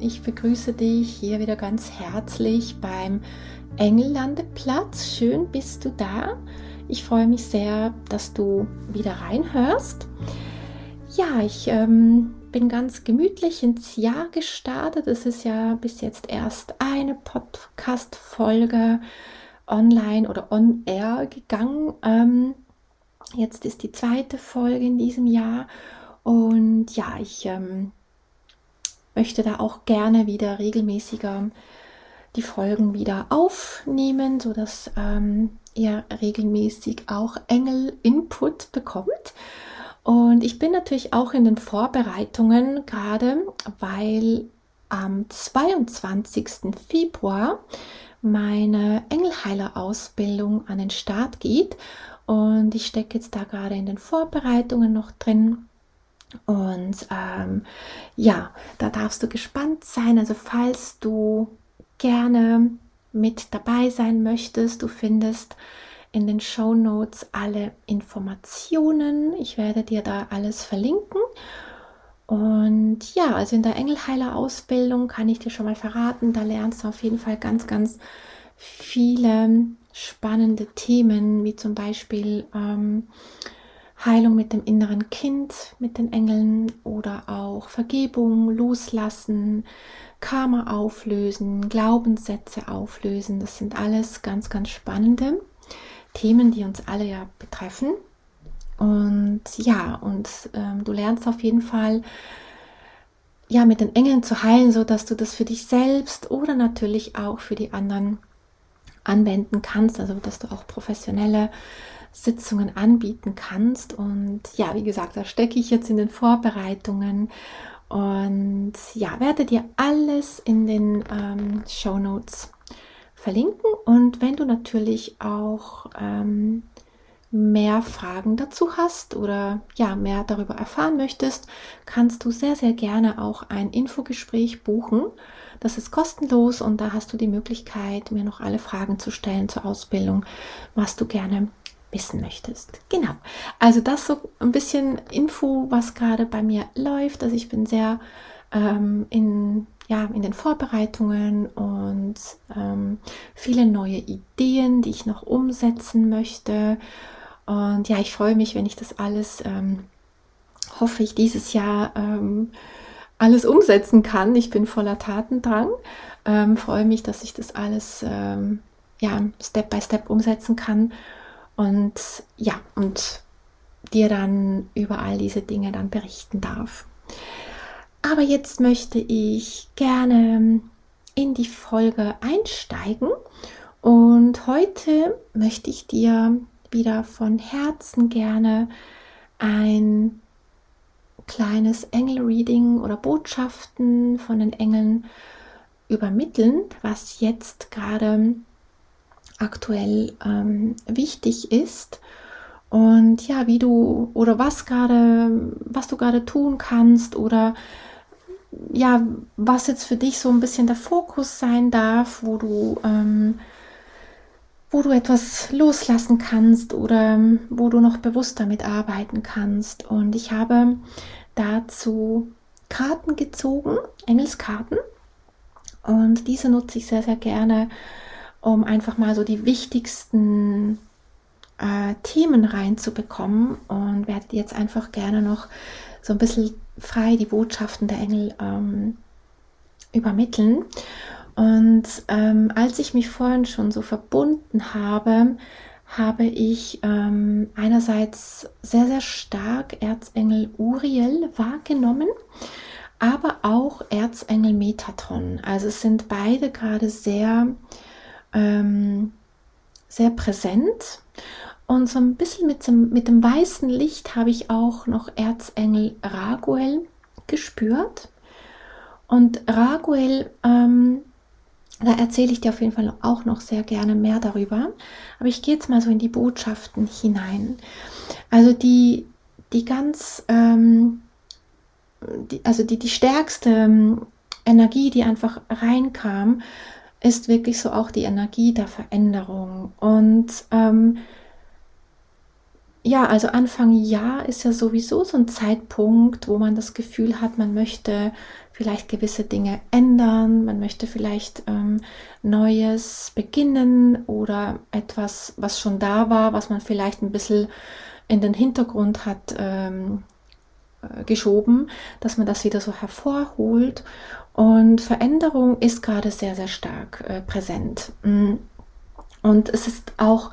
ich begrüße dich hier wieder ganz herzlich beim Engellandeplatz. Schön bist du da. Ich freue mich sehr, dass du wieder reinhörst. Ja, ich ähm, bin ganz gemütlich ins Jahr gestartet. Es ist ja bis jetzt erst eine Podcast-Folge online oder on air gegangen. Ähm, jetzt ist die zweite Folge in diesem Jahr. Und ja, ich ähm, möchte da auch gerne wieder regelmäßiger die Folgen wieder aufnehmen, sodass ähm, ihr regelmäßig auch Engel-Input bekommt. Und ich bin natürlich auch in den Vorbereitungen gerade, weil am 22. Februar meine Engelheiler-Ausbildung an den Start geht. Und ich stecke jetzt da gerade in den Vorbereitungen noch drin. Und ähm, ja, da darfst du gespannt sein. Also falls du gerne mit dabei sein möchtest, du findest in den Show Notes alle Informationen. Ich werde dir da alles verlinken. Und ja, also in der Engelheiler-Ausbildung kann ich dir schon mal verraten, da lernst du auf jeden Fall ganz, ganz viele spannende Themen, wie zum Beispiel ähm, Heilung mit dem inneren Kind, mit den Engeln oder auch Vergebung, Loslassen, Karma auflösen, Glaubenssätze auflösen. Das sind alles ganz, ganz spannende Themen, die uns alle ja betreffen. Und ja, und ähm, du lernst auf jeden Fall, ja, mit den Engeln zu heilen, so dass du das für dich selbst oder natürlich auch für die anderen anwenden kannst, also dass du auch professionelle Sitzungen anbieten kannst. Und ja, wie gesagt, da stecke ich jetzt in den Vorbereitungen und ja, werde dir alles in den ähm, Show Notes verlinken. Und wenn du natürlich auch ähm, mehr Fragen dazu hast oder ja, mehr darüber erfahren möchtest, kannst du sehr, sehr gerne auch ein Infogespräch buchen. Das ist kostenlos und da hast du die Möglichkeit, mir noch alle Fragen zu stellen zur Ausbildung, was du gerne wissen möchtest. Genau. Also das so ein bisschen Info, was gerade bei mir läuft. Also ich bin sehr ähm, in, ja, in den Vorbereitungen und ähm, viele neue Ideen, die ich noch umsetzen möchte. Und ja, ich freue mich, wenn ich das alles, ähm, hoffe ich, dieses Jahr ähm, alles umsetzen kann. Ich bin voller Tatendrang. Ähm, freue mich, dass ich das alles ähm, ja, Step by Step umsetzen kann und ja, und dir dann über all diese Dinge dann berichten darf. Aber jetzt möchte ich gerne in die Folge einsteigen und heute möchte ich dir wieder von Herzen gerne ein kleines Engel-Reading oder Botschaften von den Engeln übermitteln, was jetzt gerade aktuell ähm, wichtig ist und ja, wie du oder was gerade, was du gerade tun kannst oder ja, was jetzt für dich so ein bisschen der Fokus sein darf, wo du, ähm, wo du etwas loslassen kannst oder ähm, wo du noch bewusst damit arbeiten kannst. Und ich habe dazu Karten gezogen, Engelskarten. Und diese nutze ich sehr, sehr gerne, um einfach mal so die wichtigsten äh, Themen reinzubekommen und werde jetzt einfach gerne noch so ein bisschen frei die Botschaften der Engel ähm, übermitteln. Und ähm, als ich mich vorhin schon so verbunden habe, habe ich ähm, einerseits sehr, sehr stark Erzengel Uriel wahrgenommen, aber auch Erzengel Metatron. Also es sind beide gerade sehr ähm, sehr präsent. Und so ein bisschen mit dem, mit dem weißen Licht habe ich auch noch Erzengel Raguel gespürt. Und Raguel, ähm, da erzähle ich dir auf jeden Fall auch noch sehr gerne mehr darüber. Aber ich gehe jetzt mal so in die Botschaften hinein. Also die, die ganz, ähm, die, also die, die stärkste ähm, Energie, die einfach reinkam, ist wirklich so auch die Energie der Veränderung. Und ähm, ja, also Anfang Jahr ist ja sowieso so ein Zeitpunkt, wo man das Gefühl hat, man möchte vielleicht gewisse Dinge ändern, man möchte vielleicht ähm, Neues beginnen oder etwas, was schon da war, was man vielleicht ein bisschen in den Hintergrund hat ähm, äh, geschoben, dass man das wieder so hervorholt. Und Veränderung ist gerade sehr, sehr stark äh, präsent. Mm. Und es ist auch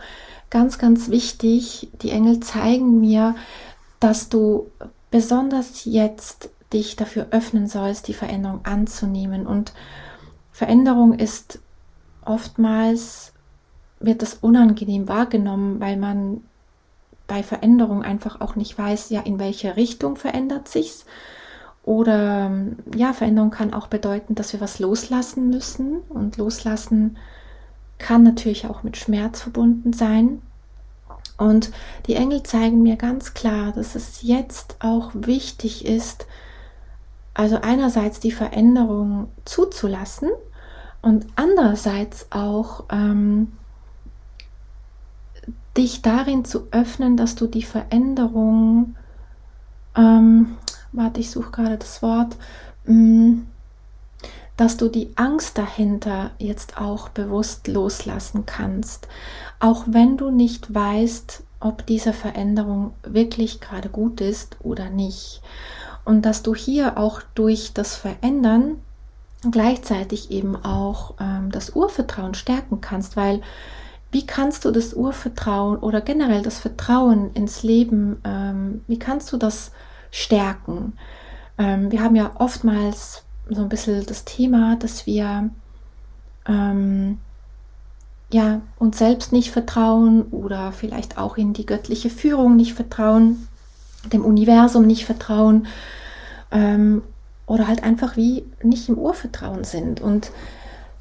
ganz, ganz wichtig, die Engel zeigen mir, dass du besonders jetzt dich dafür öffnen sollst, die Veränderung anzunehmen. Und Veränderung ist oftmals, wird das unangenehm wahrgenommen, weil man bei Veränderung einfach auch nicht weiß, ja, in welche Richtung verändert sich's. Oder ja, Veränderung kann auch bedeuten, dass wir was loslassen müssen. Und loslassen kann natürlich auch mit Schmerz verbunden sein. Und die Engel zeigen mir ganz klar, dass es jetzt auch wichtig ist, also einerseits die Veränderung zuzulassen und andererseits auch ähm, dich darin zu öffnen, dass du die Veränderung, ähm, warte, ich suche gerade das Wort, mm, dass du die Angst dahinter jetzt auch bewusst loslassen kannst, auch wenn du nicht weißt, ob diese Veränderung wirklich gerade gut ist oder nicht. Und dass du hier auch durch das Verändern gleichzeitig eben auch ähm, das Urvertrauen stärken kannst, weil wie kannst du das Urvertrauen oder generell das Vertrauen ins Leben, ähm, wie kannst du das stärken? Ähm, wir haben ja oftmals so ein bisschen das Thema, dass wir ähm, ja, uns selbst nicht vertrauen oder vielleicht auch in die göttliche Führung nicht vertrauen, dem Universum nicht vertrauen ähm, oder halt einfach wie nicht im Urvertrauen sind. Und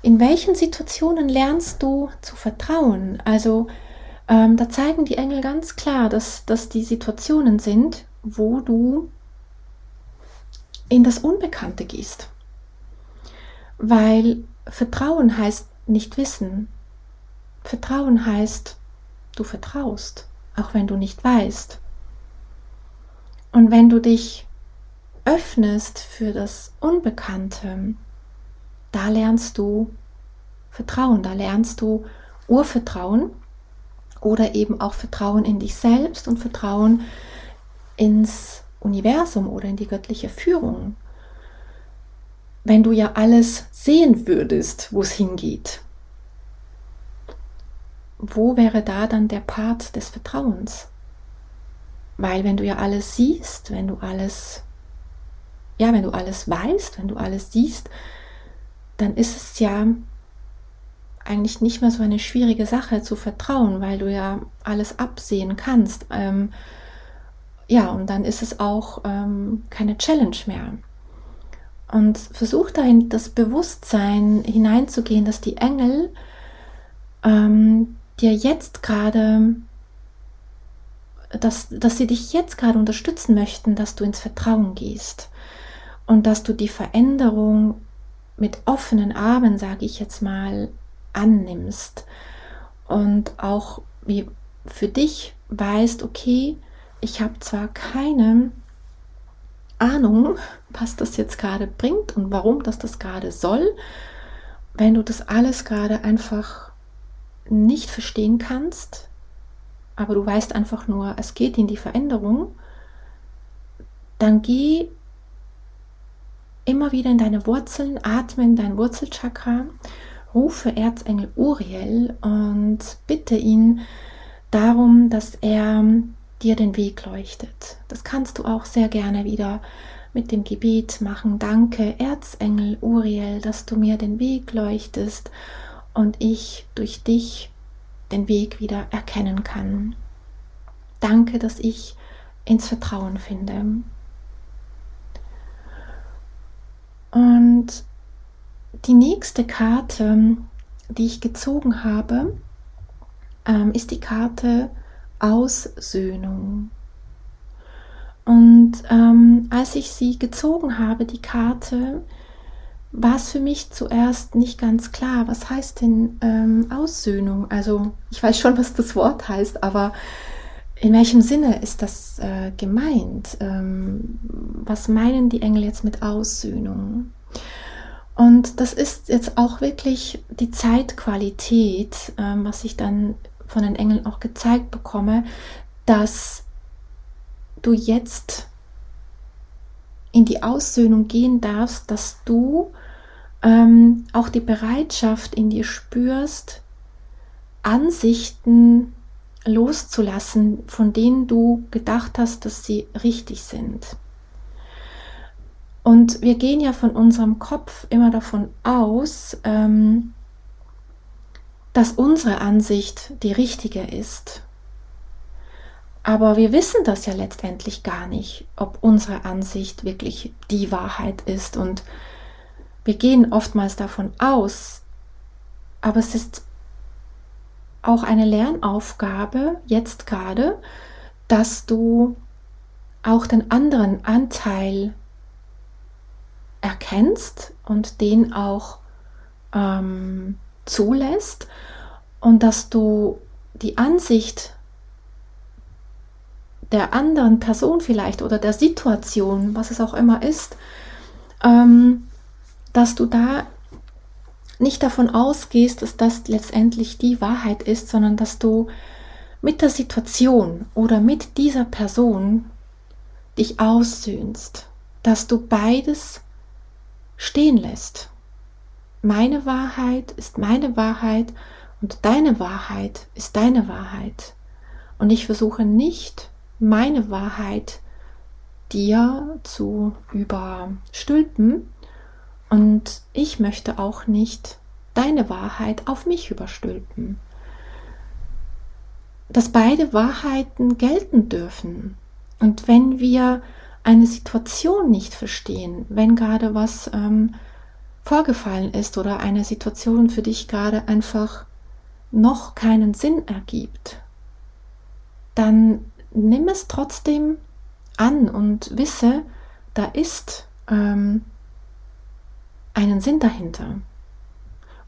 in welchen Situationen lernst du zu vertrauen? Also ähm, da zeigen die Engel ganz klar, dass das die Situationen sind, wo du in das Unbekannte gehst. Weil Vertrauen heißt nicht wissen. Vertrauen heißt, du vertraust, auch wenn du nicht weißt. Und wenn du dich öffnest für das Unbekannte, da lernst du Vertrauen, da lernst du Urvertrauen oder eben auch Vertrauen in dich selbst und Vertrauen ins Universum oder in die göttliche Führung wenn du ja alles sehen würdest, wo es hingeht, wo wäre da dann der Part des Vertrauens? Weil wenn du ja alles siehst, wenn du alles, ja, wenn du alles weißt, wenn du alles siehst, dann ist es ja eigentlich nicht mehr so eine schwierige Sache zu vertrauen, weil du ja alles absehen kannst. Ähm, ja, und dann ist es auch ähm, keine Challenge mehr. Und versuch da in das Bewusstsein hineinzugehen, dass die Engel ähm, dir jetzt gerade, dass, dass sie dich jetzt gerade unterstützen möchten, dass du ins Vertrauen gehst und dass du die Veränderung mit offenen Armen, sage ich jetzt mal, annimmst und auch wie für dich weißt, okay, ich habe zwar keine Ahnung, was das jetzt gerade bringt und warum das das gerade soll, wenn du das alles gerade einfach nicht verstehen kannst, aber du weißt einfach nur, es geht in die Veränderung, dann geh immer wieder in deine Wurzeln, atme in dein Wurzelchakra, rufe Erzengel Uriel und bitte ihn darum, dass er dir den Weg leuchtet. Das kannst du auch sehr gerne wieder mit dem Gebet machen. Danke, Erzengel Uriel, dass du mir den Weg leuchtest und ich durch dich den Weg wieder erkennen kann. Danke, dass ich ins Vertrauen finde. Und die nächste Karte, die ich gezogen habe, ähm, ist die Karte Aussöhnung. Und ähm, als ich sie gezogen habe, die Karte, war es für mich zuerst nicht ganz klar, was heißt denn ähm, Aussöhnung? Also ich weiß schon, was das Wort heißt, aber in welchem Sinne ist das äh, gemeint? Ähm, was meinen die Engel jetzt mit Aussöhnung? Und das ist jetzt auch wirklich die Zeitqualität, ähm, was ich dann von den Engeln auch gezeigt bekomme, dass du jetzt in die Aussöhnung gehen darfst, dass du ähm, auch die Bereitschaft in dir spürst, Ansichten loszulassen, von denen du gedacht hast, dass sie richtig sind. Und wir gehen ja von unserem Kopf immer davon aus, ähm, dass unsere Ansicht die richtige ist. Aber wir wissen das ja letztendlich gar nicht, ob unsere Ansicht wirklich die Wahrheit ist. Und wir gehen oftmals davon aus, aber es ist auch eine Lernaufgabe, jetzt gerade, dass du auch den anderen Anteil erkennst und den auch ähm, zulässt und dass du die Ansicht der anderen Person vielleicht oder der Situation, was es auch immer ist, ähm, dass du da nicht davon ausgehst, dass das letztendlich die Wahrheit ist, sondern dass du mit der Situation oder mit dieser Person dich aussöhnst, dass du beides stehen lässt. Meine Wahrheit ist meine Wahrheit und deine Wahrheit ist deine Wahrheit. Und ich versuche nicht, meine Wahrheit dir zu überstülpen. Und ich möchte auch nicht deine Wahrheit auf mich überstülpen. Dass beide Wahrheiten gelten dürfen. Und wenn wir eine Situation nicht verstehen, wenn gerade was ähm, vorgefallen ist oder eine Situation für dich gerade einfach noch keinen Sinn ergibt, dann nimm es trotzdem an und wisse, da ist ähm, einen Sinn dahinter.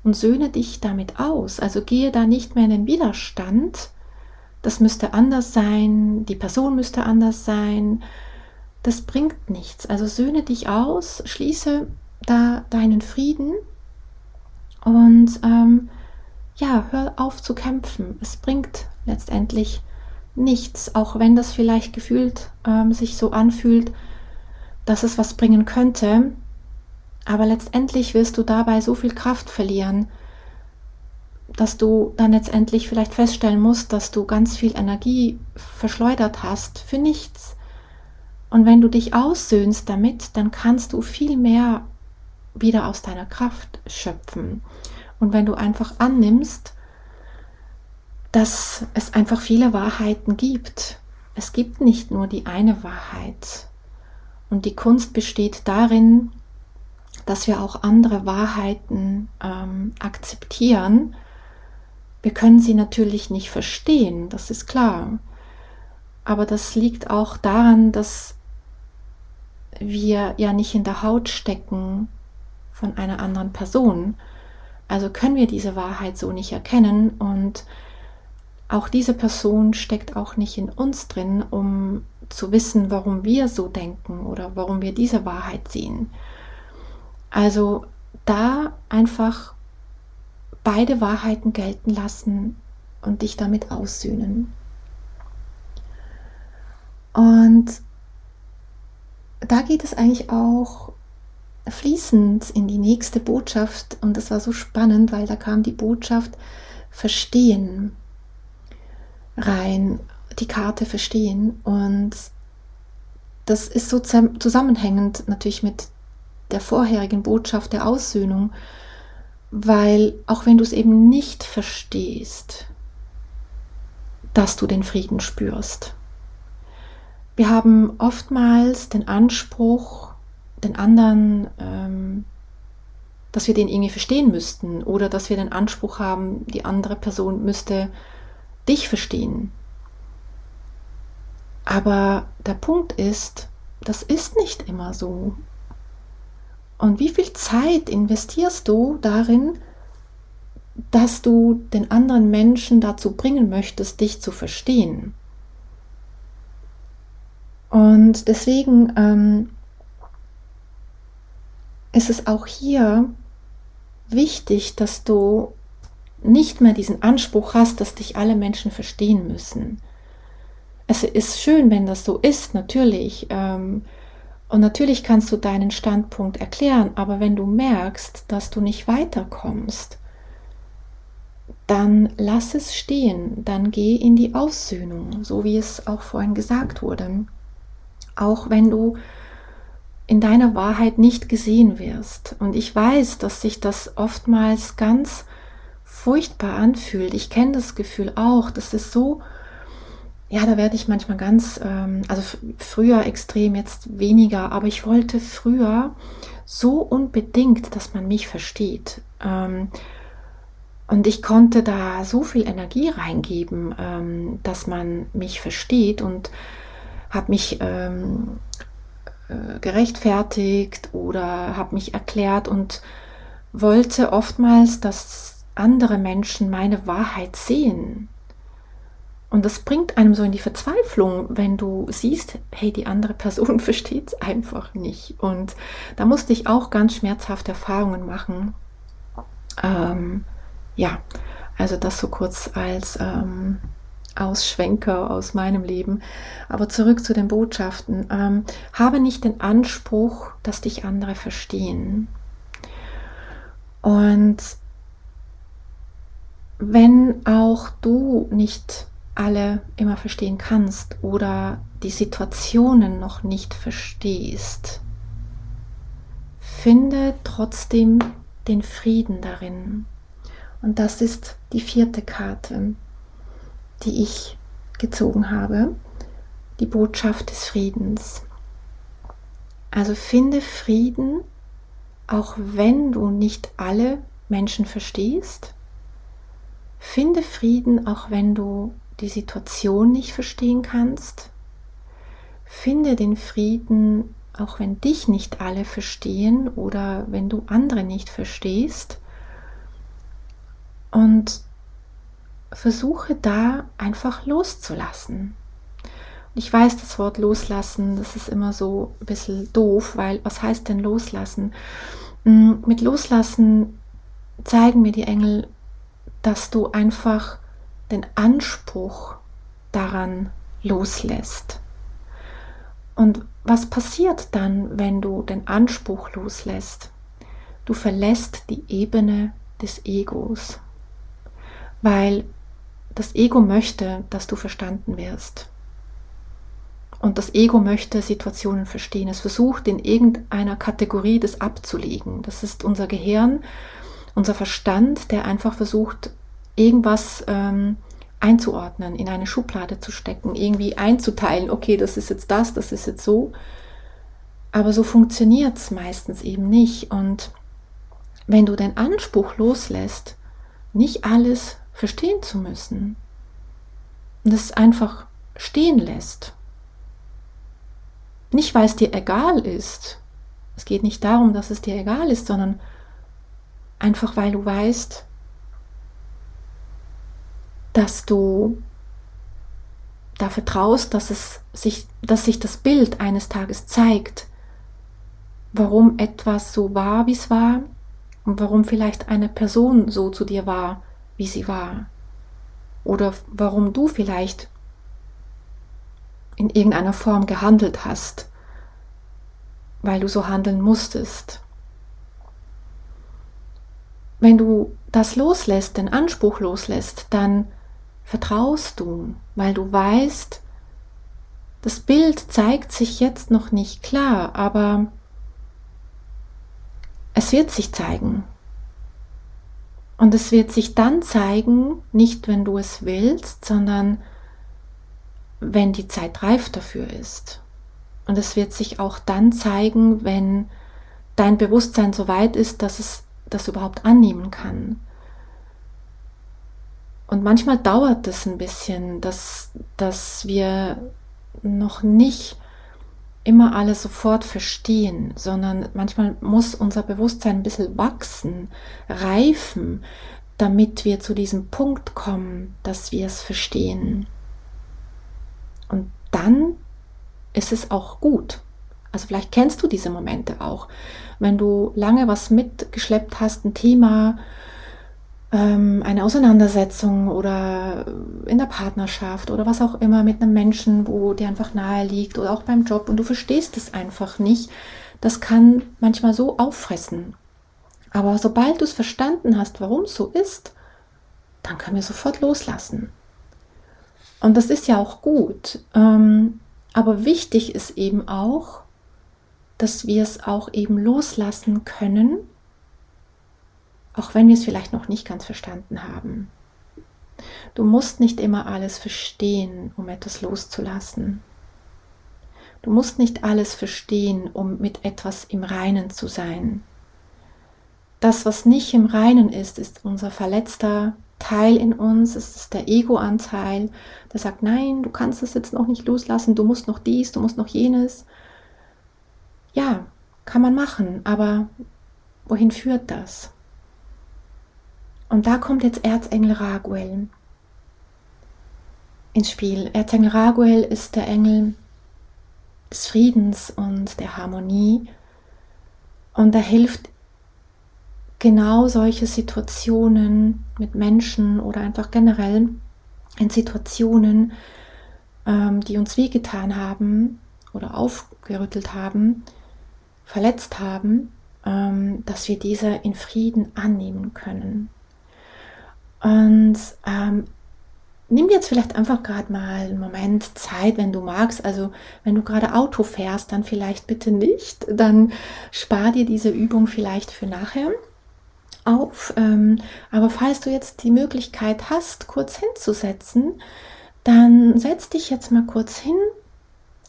Und söhne dich damit aus. Also gehe da nicht mehr in den Widerstand. Das müsste anders sein, die Person müsste anders sein, das bringt nichts. Also söhne dich aus, schließe da deinen Frieden und ähm, ja, hör auf zu kämpfen. Es bringt letztendlich nichts, auch wenn das vielleicht gefühlt ähm, sich so anfühlt, dass es was bringen könnte. Aber letztendlich wirst du dabei so viel Kraft verlieren, dass du dann letztendlich vielleicht feststellen musst, dass du ganz viel Energie verschleudert hast für nichts. Und wenn du dich aussöhnst damit, dann kannst du viel mehr wieder aus deiner Kraft schöpfen. Und wenn du einfach annimmst, dass es einfach viele Wahrheiten gibt. Es gibt nicht nur die eine Wahrheit. Und die Kunst besteht darin, dass wir auch andere Wahrheiten ähm, akzeptieren. Wir können sie natürlich nicht verstehen, das ist klar. Aber das liegt auch daran, dass wir ja nicht in der Haut stecken von einer anderen Person. Also können wir diese Wahrheit so nicht erkennen und auch diese Person steckt auch nicht in uns drin, um zu wissen, warum wir so denken oder warum wir diese Wahrheit sehen. Also da einfach beide Wahrheiten gelten lassen und dich damit aussöhnen. Und da geht es eigentlich auch fließend in die nächste Botschaft. Und das war so spannend, weil da kam die Botschaft Verstehen. Rein, die Karte Verstehen. Und das ist so zusammenhängend natürlich mit der vorherigen Botschaft der Aussöhnung, weil auch wenn du es eben nicht verstehst, dass du den Frieden spürst. Wir haben oftmals den Anspruch, den anderen, ähm, dass wir den irgendwie verstehen müssten oder dass wir den Anspruch haben, die andere Person müsste dich verstehen. Aber der Punkt ist, das ist nicht immer so. Und wie viel Zeit investierst du darin, dass du den anderen Menschen dazu bringen möchtest, dich zu verstehen? Und deswegen ähm, ist es auch hier wichtig, dass du nicht mehr diesen Anspruch hast, dass dich alle Menschen verstehen müssen. Es ist schön, wenn das so ist, natürlich. Ähm, und natürlich kannst du deinen Standpunkt erklären, aber wenn du merkst, dass du nicht weiterkommst, dann lass es stehen, dann geh in die Aussöhnung, so wie es auch vorhin gesagt wurde. Auch wenn du in deiner Wahrheit nicht gesehen wirst. Und ich weiß, dass sich das oftmals ganz furchtbar anfühlt. Ich kenne das Gefühl auch. Das ist so ja, da werde ich manchmal ganz, ähm, also früher extrem, jetzt weniger, aber ich wollte früher so unbedingt, dass man mich versteht. Ähm, und ich konnte da so viel Energie reingeben, ähm, dass man mich versteht und habe mich ähm, äh, gerechtfertigt oder habe mich erklärt und wollte oftmals, dass andere Menschen meine Wahrheit sehen. Und das bringt einem so in die Verzweiflung, wenn du siehst, hey, die andere Person versteht es einfach nicht. Und da musste ich auch ganz schmerzhafte Erfahrungen machen. Ähm, ja, also das so kurz als ähm, Ausschwenker aus meinem Leben. Aber zurück zu den Botschaften. Ähm, habe nicht den Anspruch, dass dich andere verstehen. Und wenn auch du nicht alle immer verstehen kannst oder die Situationen noch nicht verstehst, finde trotzdem den Frieden darin. Und das ist die vierte Karte, die ich gezogen habe, die Botschaft des Friedens. Also finde Frieden, auch wenn du nicht alle Menschen verstehst. Finde Frieden, auch wenn du die Situation nicht verstehen kannst. Finde den Frieden, auch wenn dich nicht alle verstehen oder wenn du andere nicht verstehst. Und versuche da einfach loszulassen. Ich weiß, das Wort loslassen, das ist immer so ein bisschen doof, weil was heißt denn loslassen? Mm, mit loslassen zeigen mir die Engel, dass du einfach den Anspruch daran loslässt. Und was passiert dann, wenn du den Anspruch loslässt? Du verlässt die Ebene des Egos, weil das Ego möchte, dass du verstanden wirst. Und das Ego möchte Situationen verstehen. Es versucht in irgendeiner Kategorie das abzulegen. Das ist unser Gehirn, unser Verstand, der einfach versucht, irgendwas ähm, einzuordnen, in eine Schublade zu stecken, irgendwie einzuteilen, okay, das ist jetzt das, das ist jetzt so. Aber so funktioniert es meistens eben nicht. Und wenn du den Anspruch loslässt, nicht alles verstehen zu müssen, und es einfach stehen lässt, nicht weil es dir egal ist, es geht nicht darum, dass es dir egal ist, sondern einfach weil du weißt, dass du da vertraust, dass es sich, dass sich das Bild eines Tages zeigt, warum etwas so war, wie es war und warum vielleicht eine Person so zu dir war, wie sie war. Oder warum du vielleicht in irgendeiner Form gehandelt hast, weil du so handeln musstest. Wenn du das loslässt, den Anspruch loslässt, dann vertraust du, weil du weißt, das Bild zeigt sich jetzt noch nicht klar, aber es wird sich zeigen. Und es wird sich dann zeigen, nicht wenn du es willst, sondern wenn die Zeit reif dafür ist. Und es wird sich auch dann zeigen, wenn dein Bewusstsein so weit ist, dass es das überhaupt annehmen kann. Und manchmal dauert es ein bisschen, dass, dass wir noch nicht immer alles sofort verstehen, sondern manchmal muss unser Bewusstsein ein bisschen wachsen, reifen, damit wir zu diesem Punkt kommen, dass wir es verstehen. Und dann ist es auch gut. Also vielleicht kennst du diese Momente auch, wenn du lange was mitgeschleppt hast, ein Thema, ähm, eine Auseinandersetzung oder in der Partnerschaft oder was auch immer mit einem Menschen, wo dir einfach nahe liegt oder auch beim Job und du verstehst es einfach nicht, das kann manchmal so auffressen. Aber sobald du es verstanden hast, warum es so ist, dann können wir sofort loslassen. Und das ist ja auch gut. Ähm, aber wichtig ist eben auch, dass wir es auch eben loslassen können, auch wenn wir es vielleicht noch nicht ganz verstanden haben. Du musst nicht immer alles verstehen, um etwas loszulassen. Du musst nicht alles verstehen, um mit etwas im Reinen zu sein. Das, was nicht im Reinen ist, ist unser verletzter Teil in uns, es ist der Ego-Anteil, der sagt, nein, du kannst es jetzt noch nicht loslassen, du musst noch dies, du musst noch jenes. Ja, kann man machen, aber wohin führt das? Und da kommt jetzt Erzengel Raguel ins Spiel. Erzengel Raguel ist der Engel des Friedens und der Harmonie. Und er hilft genau solche Situationen mit Menschen oder einfach generell in Situationen, ähm, die uns wehgetan haben oder aufgerüttelt haben, verletzt haben, ähm, dass wir diese in Frieden annehmen können. Und ähm, nimm jetzt vielleicht einfach gerade mal einen Moment Zeit, wenn du magst. Also wenn du gerade Auto fährst, dann vielleicht bitte nicht. Dann spar dir diese Übung vielleicht für nachher auf. Ähm, aber falls du jetzt die Möglichkeit hast, kurz hinzusetzen, dann setz dich jetzt mal kurz hin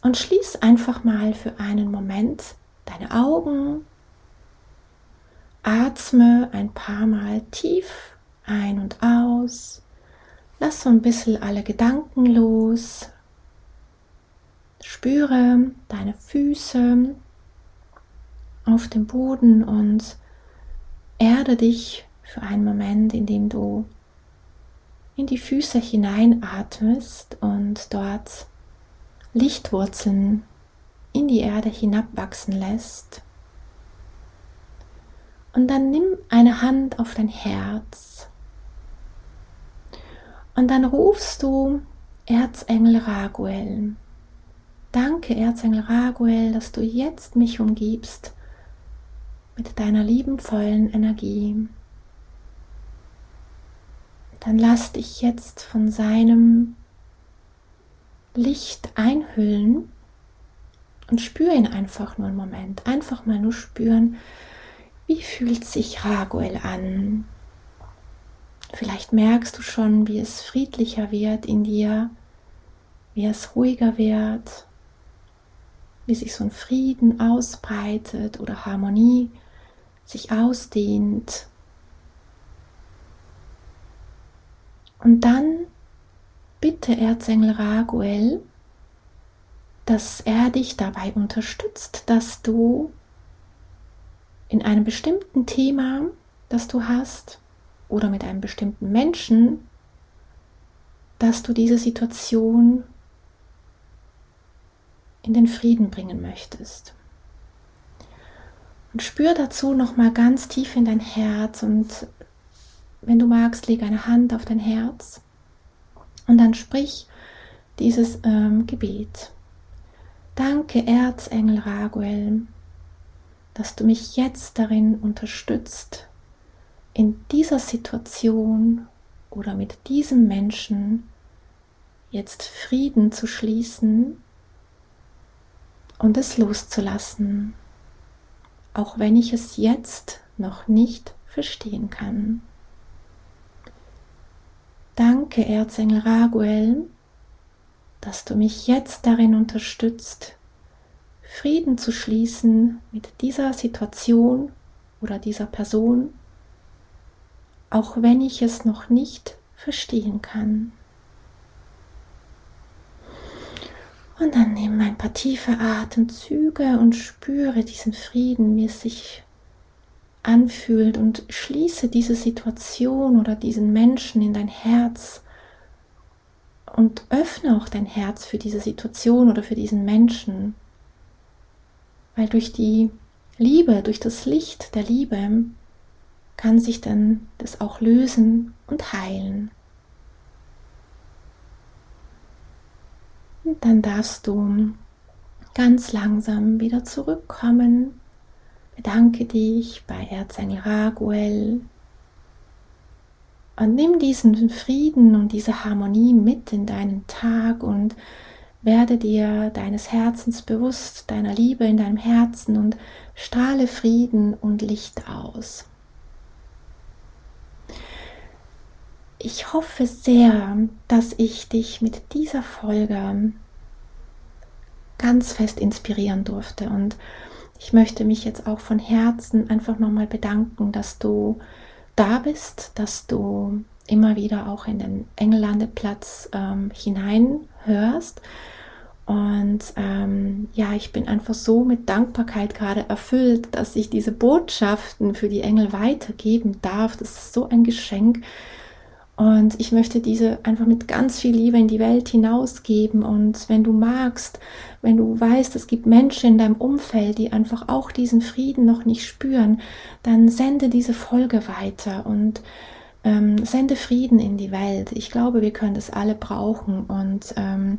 und schließ einfach mal für einen Moment deine Augen. Atme ein paar Mal tief ein und aus. Lass so ein bisschen alle Gedanken los. Spüre deine Füße auf dem Boden und erde dich für einen Moment, indem du in die Füße hineinatmest und dort Lichtwurzeln in die Erde hinabwachsen lässt. Und dann nimm eine Hand auf dein Herz und dann rufst du Erzengel Raguel. Danke, Erzengel Raguel, dass du jetzt mich umgibst mit deiner liebenvollen Energie. Dann lass dich jetzt von seinem Licht einhüllen und spür ihn einfach nur einen Moment. Einfach mal nur spüren, wie fühlt sich Raguel an? Vielleicht merkst du schon, wie es friedlicher wird in dir, wie es ruhiger wird, wie sich so ein Frieden ausbreitet oder Harmonie sich ausdehnt. Und dann bitte Erzengel Raguel, dass er dich dabei unterstützt, dass du in einem bestimmten Thema, das du hast, oder mit einem bestimmten Menschen, dass du diese Situation in den Frieden bringen möchtest. Und spür dazu noch mal ganz tief in dein Herz und wenn du magst, leg eine Hand auf dein Herz und dann sprich dieses ähm, Gebet. Danke, Erzengel Raguel, dass du mich jetzt darin unterstützt, in dieser Situation oder mit diesem Menschen jetzt Frieden zu schließen und es loszulassen, auch wenn ich es jetzt noch nicht verstehen kann. Danke, Erzengel Raguel, dass du mich jetzt darin unterstützt, Frieden zu schließen mit dieser Situation oder dieser Person, auch wenn ich es noch nicht verstehen kann. Und dann nehme ein paar tiefe Atemzüge und spüre diesen Frieden, wie es sich anfühlt und schließe diese Situation oder diesen Menschen in dein Herz und öffne auch dein Herz für diese Situation oder für diesen Menschen. Weil durch die Liebe, durch das Licht der Liebe kann sich dann das auch lösen und heilen. Und dann darfst du ganz langsam wieder zurückkommen. Bedanke dich bei Erzengel Raguel und nimm diesen Frieden und diese Harmonie mit in deinen Tag und werde dir deines Herzens bewusst, deiner Liebe in deinem Herzen und strahle Frieden und Licht aus. Ich hoffe sehr, dass ich dich mit dieser Folge ganz fest inspirieren durfte und ich möchte mich jetzt auch von Herzen einfach nochmal bedanken, dass du da bist, dass du immer wieder auch in den Engellandeplatz ähm, hineinhörst. Und ähm, ja, ich bin einfach so mit Dankbarkeit gerade erfüllt, dass ich diese Botschaften für die Engel weitergeben darf. Das ist so ein Geschenk. Und ich möchte diese einfach mit ganz viel Liebe in die Welt hinausgeben. Und wenn du magst, wenn du weißt, es gibt Menschen in deinem Umfeld, die einfach auch diesen Frieden noch nicht spüren, dann sende diese Folge weiter und ähm, sende Frieden in die Welt. Ich glaube, wir können das alle brauchen. Und ähm,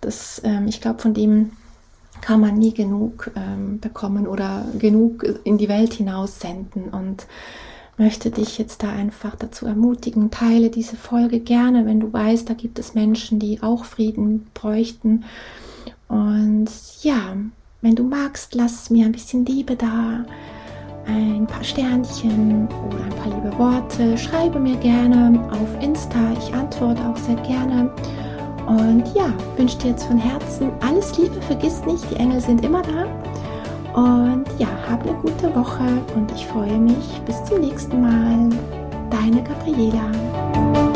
das, ähm, ich glaube, von dem kann man nie genug ähm, bekommen oder genug in die Welt hinaus senden. Und möchte dich jetzt da einfach dazu ermutigen, teile diese Folge gerne, wenn du weißt, da gibt es Menschen, die auch Frieden bräuchten. Und ja, wenn du magst, lass mir ein bisschen Liebe da, ein paar Sternchen oder ein paar liebe Worte. Schreibe mir gerne auf Insta, ich antworte auch sehr gerne. Und ja, wünsche dir jetzt von Herzen alles Liebe, vergiss nicht, die Engel sind immer da. Und ja, hab eine gute Woche und ich freue mich. Bis zum nächsten Mal. Deine Gabriela.